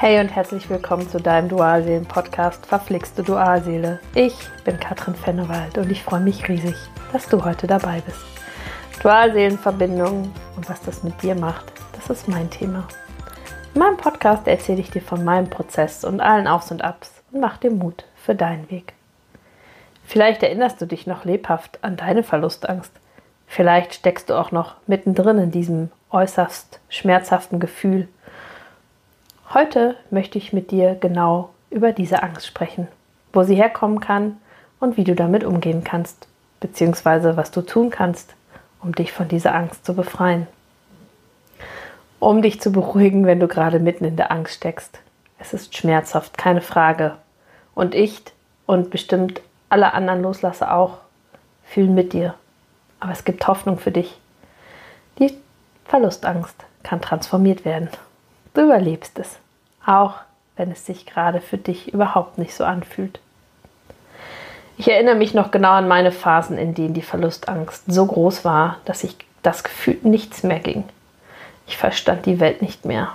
Hey und herzlich willkommen zu deinem Dualseelen-Podcast Verflixte Dualseele. Ich bin Katrin Fennewald und ich freue mich riesig, dass du heute dabei bist. Dualseelenverbindung und was das mit dir macht, das ist mein Thema. In meinem Podcast erzähle ich dir von meinem Prozess und allen Aufs und Abs und mach dir Mut für deinen Weg. Vielleicht erinnerst du dich noch lebhaft an deine Verlustangst. Vielleicht steckst du auch noch mittendrin in diesem äußerst schmerzhaften Gefühl Heute möchte ich mit dir genau über diese Angst sprechen, wo sie herkommen kann und wie du damit umgehen kannst, beziehungsweise was du tun kannst, um dich von dieser Angst zu befreien. Um dich zu beruhigen, wenn du gerade mitten in der Angst steckst. Es ist schmerzhaft, keine Frage. Und ich und bestimmt alle anderen Loslasse auch fühlen mit dir. Aber es gibt Hoffnung für dich. Die Verlustangst kann transformiert werden. Du überlebst es, auch wenn es sich gerade für dich überhaupt nicht so anfühlt. Ich erinnere mich noch genau an meine Phasen, in denen die Verlustangst so groß war, dass ich das Gefühl nichts mehr ging. Ich verstand die Welt nicht mehr.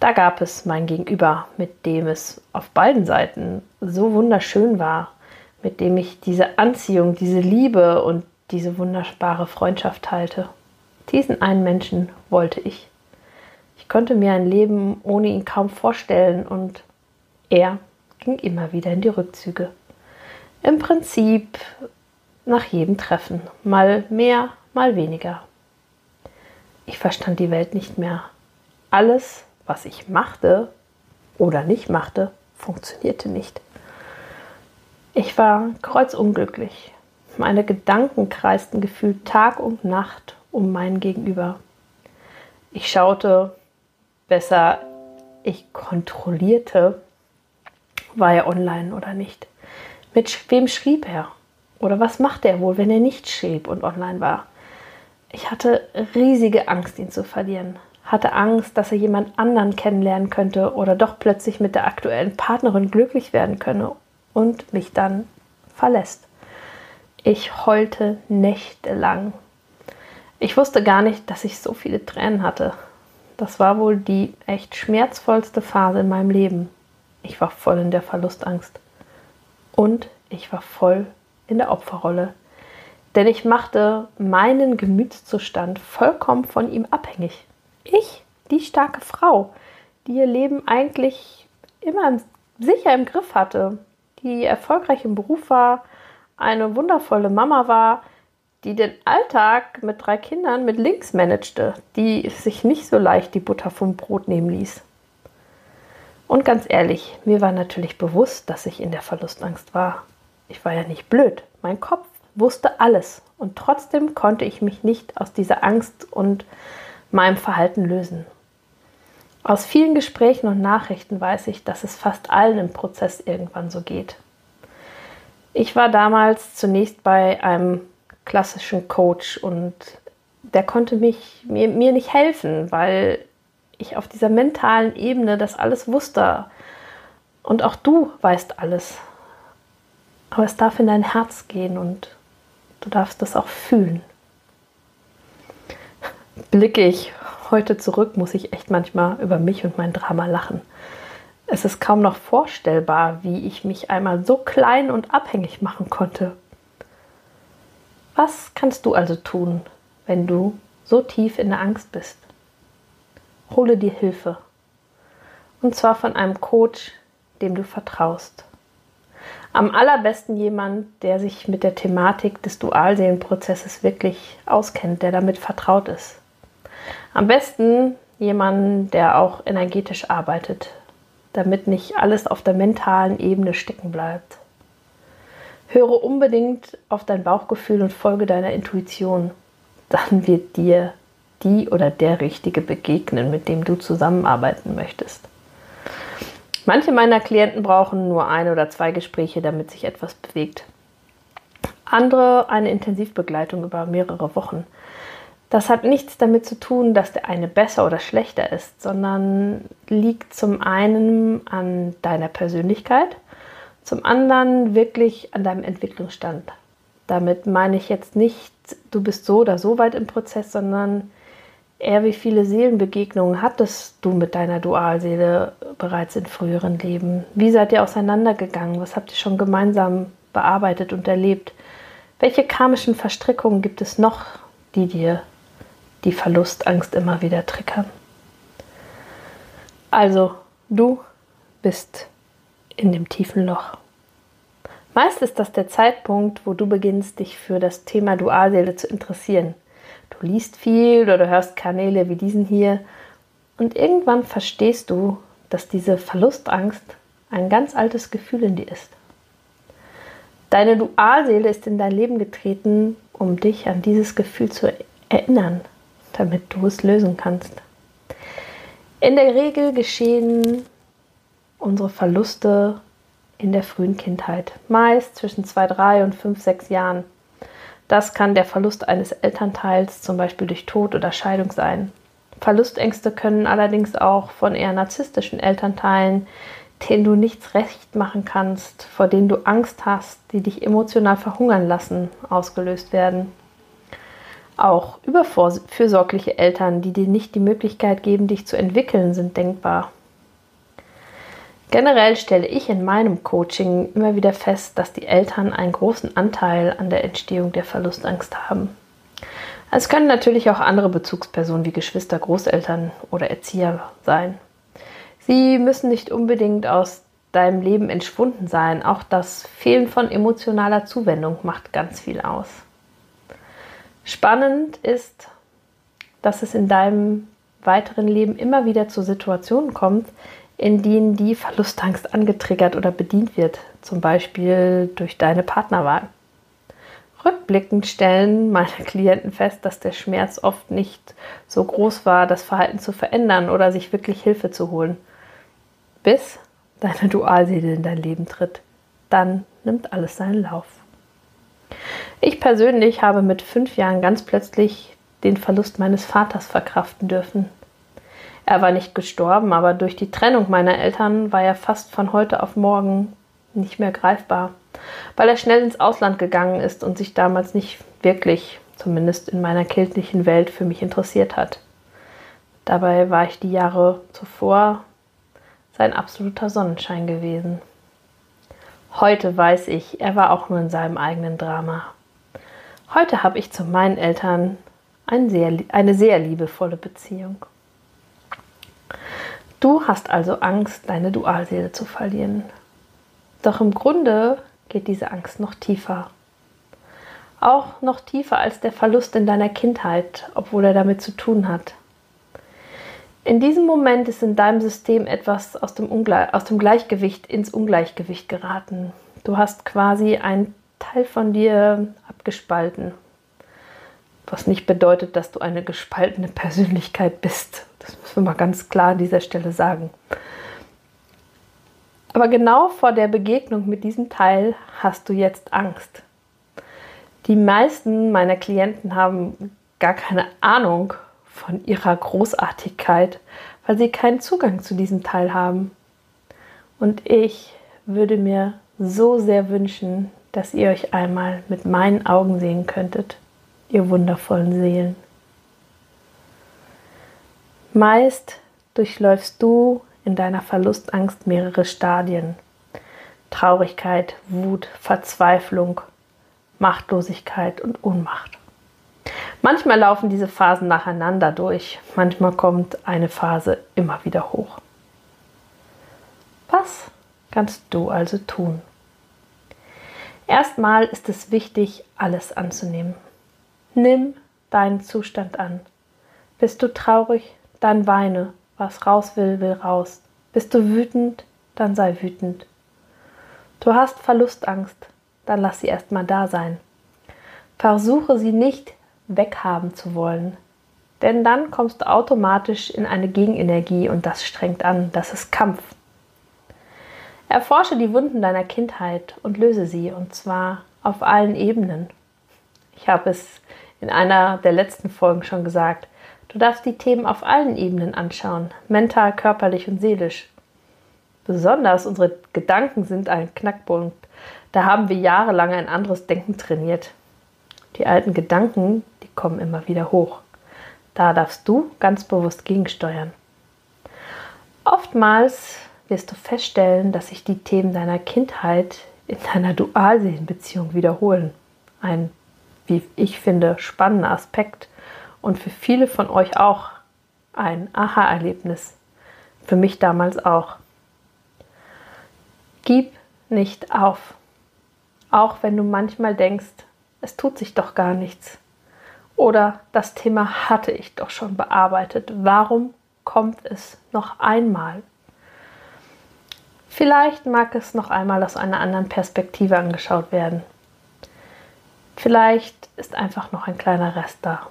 Da gab es mein Gegenüber, mit dem es auf beiden Seiten so wunderschön war, mit dem ich diese Anziehung, diese Liebe und diese wunderbare Freundschaft teilte. Diesen einen Menschen wollte ich. Ich konnte mir ein Leben ohne ihn kaum vorstellen und er ging immer wieder in die Rückzüge. Im Prinzip nach jedem Treffen, mal mehr, mal weniger. Ich verstand die Welt nicht mehr. Alles, was ich machte oder nicht machte, funktionierte nicht. Ich war kreuzunglücklich. Meine Gedanken kreisten gefühlt Tag und Nacht um mein Gegenüber. Ich schaute besser, ich kontrollierte, war er online oder nicht. Mit wem schrieb er? Oder was macht er wohl, wenn er nicht schrieb und online war? Ich hatte riesige Angst, ihn zu verlieren. Hatte Angst, dass er jemand anderen kennenlernen könnte oder doch plötzlich mit der aktuellen Partnerin glücklich werden könne und mich dann verlässt. Ich heulte nächtelang. Ich wusste gar nicht, dass ich so viele Tränen hatte. Das war wohl die echt schmerzvollste Phase in meinem Leben. Ich war voll in der Verlustangst. Und ich war voll in der Opferrolle. Denn ich machte meinen Gemütszustand vollkommen von ihm abhängig. Ich, die starke Frau, die ihr Leben eigentlich immer sicher im Griff hatte, die erfolgreich im Beruf war, eine wundervolle Mama war, die den Alltag mit drei Kindern mit links managte, die sich nicht so leicht die Butter vom Brot nehmen ließ. Und ganz ehrlich, mir war natürlich bewusst, dass ich in der Verlustangst war. Ich war ja nicht blöd. Mein Kopf wusste alles und trotzdem konnte ich mich nicht aus dieser Angst und meinem Verhalten lösen. Aus vielen Gesprächen und Nachrichten weiß ich, dass es fast allen im Prozess irgendwann so geht. Ich war damals zunächst bei einem klassischen Coach und der konnte mich, mir, mir nicht helfen, weil ich auf dieser mentalen Ebene das alles wusste. Und auch du weißt alles. Aber es darf in dein Herz gehen und du darfst das auch fühlen. Blicke ich heute zurück, muss ich echt manchmal über mich und mein Drama lachen. Es ist kaum noch vorstellbar, wie ich mich einmal so klein und abhängig machen konnte was kannst du also tun, wenn du so tief in der Angst bist? Hole dir Hilfe. Und zwar von einem Coach, dem du vertraust. Am allerbesten jemand, der sich mit der Thematik des Dualseelenprozesses wirklich auskennt, der damit vertraut ist. Am besten jemanden, der auch energetisch arbeitet, damit nicht alles auf der mentalen Ebene stecken bleibt. Höre unbedingt auf dein Bauchgefühl und folge deiner Intuition. Dann wird dir die oder der Richtige begegnen, mit dem du zusammenarbeiten möchtest. Manche meiner Klienten brauchen nur ein oder zwei Gespräche, damit sich etwas bewegt. Andere eine Intensivbegleitung über mehrere Wochen. Das hat nichts damit zu tun, dass der eine besser oder schlechter ist, sondern liegt zum einen an deiner Persönlichkeit zum anderen wirklich an deinem Entwicklungsstand. Damit meine ich jetzt nicht, du bist so oder so weit im Prozess, sondern eher wie viele Seelenbegegnungen hattest du mit deiner Dualseele bereits in früheren Leben? Wie seid ihr auseinandergegangen? Was habt ihr schon gemeinsam bearbeitet und erlebt? Welche karmischen Verstrickungen gibt es noch, die dir die Verlustangst immer wieder triggern? Also, du bist in dem tiefen Loch. Meist ist das der Zeitpunkt, wo du beginnst, dich für das Thema Dualseele zu interessieren. Du liest viel oder du hörst Kanäle wie diesen hier und irgendwann verstehst du, dass diese Verlustangst ein ganz altes Gefühl in dir ist. Deine Dualseele ist in dein Leben getreten, um dich an dieses Gefühl zu erinnern, damit du es lösen kannst. In der Regel geschehen unsere Verluste in der frühen Kindheit, meist zwischen 2, 3 und 5, 6 Jahren. Das kann der Verlust eines Elternteils, zum Beispiel durch Tod oder Scheidung sein. Verlustängste können allerdings auch von eher narzisstischen Elternteilen, denen du nichts recht machen kannst, vor denen du Angst hast, die dich emotional verhungern lassen, ausgelöst werden. Auch überfürsorgliche Eltern, die dir nicht die Möglichkeit geben, dich zu entwickeln, sind denkbar. Generell stelle ich in meinem Coaching immer wieder fest, dass die Eltern einen großen Anteil an der Entstehung der Verlustangst haben. Es können natürlich auch andere Bezugspersonen wie Geschwister, Großeltern oder Erzieher sein. Sie müssen nicht unbedingt aus deinem Leben entschwunden sein. Auch das Fehlen von emotionaler Zuwendung macht ganz viel aus. Spannend ist, dass es in deinem weiteren Leben immer wieder zu Situationen kommt, in denen die Verlustangst angetriggert oder bedient wird, zum Beispiel durch deine Partnerwahl. Rückblickend stellen meine Klienten fest, dass der Schmerz oft nicht so groß war, das Verhalten zu verändern oder sich wirklich Hilfe zu holen, bis deine Dualseele in dein Leben tritt. Dann nimmt alles seinen Lauf. Ich persönlich habe mit fünf Jahren ganz plötzlich den Verlust meines Vaters verkraften dürfen. Er war nicht gestorben, aber durch die Trennung meiner Eltern war er fast von heute auf morgen nicht mehr greifbar, weil er schnell ins Ausland gegangen ist und sich damals nicht wirklich, zumindest in meiner kirchlichen Welt, für mich interessiert hat. Dabei war ich die Jahre zuvor sein absoluter Sonnenschein gewesen. Heute weiß ich, er war auch nur in seinem eigenen Drama. Heute habe ich zu meinen Eltern ein sehr, eine sehr liebevolle Beziehung. Du hast also Angst, deine Dualseele zu verlieren. Doch im Grunde geht diese Angst noch tiefer. Auch noch tiefer als der Verlust in deiner Kindheit, obwohl er damit zu tun hat. In diesem Moment ist in deinem System etwas aus dem, aus dem Gleichgewicht ins Ungleichgewicht geraten. Du hast quasi einen Teil von dir abgespalten was nicht bedeutet, dass du eine gespaltene Persönlichkeit bist. Das müssen wir mal ganz klar an dieser Stelle sagen. Aber genau vor der Begegnung mit diesem Teil hast du jetzt Angst. Die meisten meiner Klienten haben gar keine Ahnung von ihrer Großartigkeit, weil sie keinen Zugang zu diesem Teil haben. Und ich würde mir so sehr wünschen, dass ihr euch einmal mit meinen Augen sehen könntet ihr wundervollen Seelen. Meist durchläufst du in deiner Verlustangst mehrere Stadien. Traurigkeit, Wut, Verzweiflung, Machtlosigkeit und Ohnmacht. Manchmal laufen diese Phasen nacheinander durch, manchmal kommt eine Phase immer wieder hoch. Was kannst du also tun? Erstmal ist es wichtig, alles anzunehmen. Nimm deinen Zustand an. Bist du traurig, dann weine. Was raus will, will raus. Bist du wütend, dann sei wütend. Du hast Verlustangst, dann lass sie erstmal da sein. Versuche sie nicht weghaben zu wollen, denn dann kommst du automatisch in eine Gegenenergie und das strengt an, das ist Kampf. Erforsche die Wunden deiner Kindheit und löse sie, und zwar auf allen Ebenen. Ich habe es in einer der letzten Folgen schon gesagt. Du darfst die Themen auf allen Ebenen anschauen, mental, körperlich und seelisch. Besonders unsere Gedanken sind ein Knackpunkt. Da haben wir jahrelang ein anderes Denken trainiert. Die alten Gedanken, die kommen immer wieder hoch. Da darfst du ganz bewusst gegensteuern. Oftmals wirst du feststellen, dass sich die Themen deiner Kindheit in deiner Dualseelenbeziehung wiederholen. Ein, wie ich finde, spannender Aspekt und für viele von euch auch ein Aha-Erlebnis. Für mich damals auch. Gib nicht auf. Auch wenn du manchmal denkst, es tut sich doch gar nichts. Oder das Thema hatte ich doch schon bearbeitet. Warum kommt es noch einmal? Vielleicht mag es noch einmal aus einer anderen Perspektive angeschaut werden. Vielleicht ist einfach noch ein kleiner Rest da.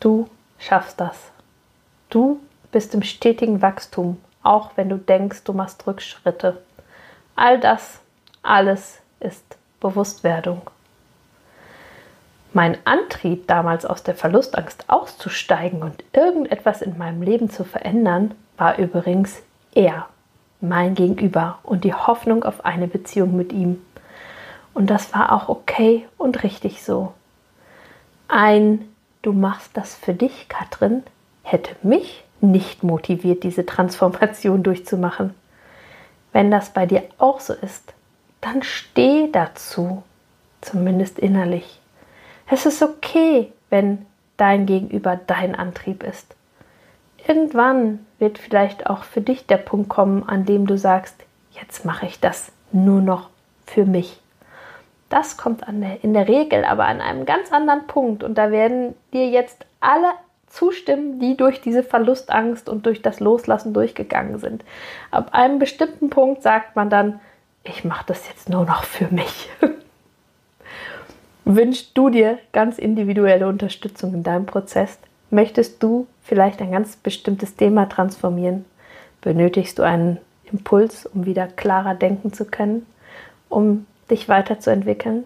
Du schaffst das. Du bist im stetigen Wachstum, auch wenn du denkst, du machst Rückschritte. All das, alles ist Bewusstwerdung. Mein Antrieb, damals aus der Verlustangst auszusteigen und irgendetwas in meinem Leben zu verändern, war übrigens er, mein Gegenüber und die Hoffnung auf eine Beziehung mit ihm. Und das war auch okay und richtig so. Ein Du machst das für dich, Katrin, hätte mich nicht motiviert, diese Transformation durchzumachen. Wenn das bei dir auch so ist, dann steh dazu, zumindest innerlich. Es ist okay, wenn dein Gegenüber dein Antrieb ist. Irgendwann wird vielleicht auch für dich der Punkt kommen, an dem du sagst, jetzt mache ich das nur noch für mich. Das kommt der, in der Regel aber an einem ganz anderen Punkt und da werden dir jetzt alle zustimmen, die durch diese Verlustangst und durch das Loslassen durchgegangen sind. Ab einem bestimmten Punkt sagt man dann, ich mache das jetzt nur noch für mich. Wünschst du dir ganz individuelle Unterstützung in deinem Prozess? Möchtest du vielleicht ein ganz bestimmtes Thema transformieren? Benötigst du einen Impuls, um wieder klarer denken zu können, um dich weiterzuentwickeln?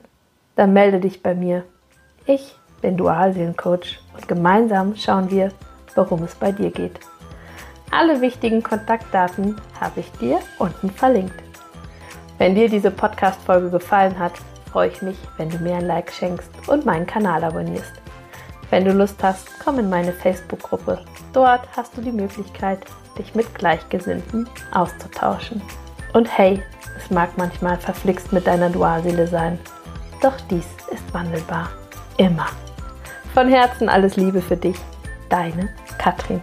Dann melde dich bei mir. Ich bin Dualseelencoach und gemeinsam schauen wir, worum es bei dir geht. Alle wichtigen Kontaktdaten habe ich dir unten verlinkt. Wenn dir diese Podcast-Folge gefallen hat, freue ich mich, wenn du mir ein Like schenkst und meinen Kanal abonnierst. Wenn du Lust hast, komm in meine Facebook-Gruppe. Dort hast du die Möglichkeit, dich mit Gleichgesinnten auszutauschen. Und hey, es mag manchmal verflixt mit deiner Dualseele sein, doch dies ist wandelbar. Immer. Von Herzen alles Liebe für dich, deine Katrin.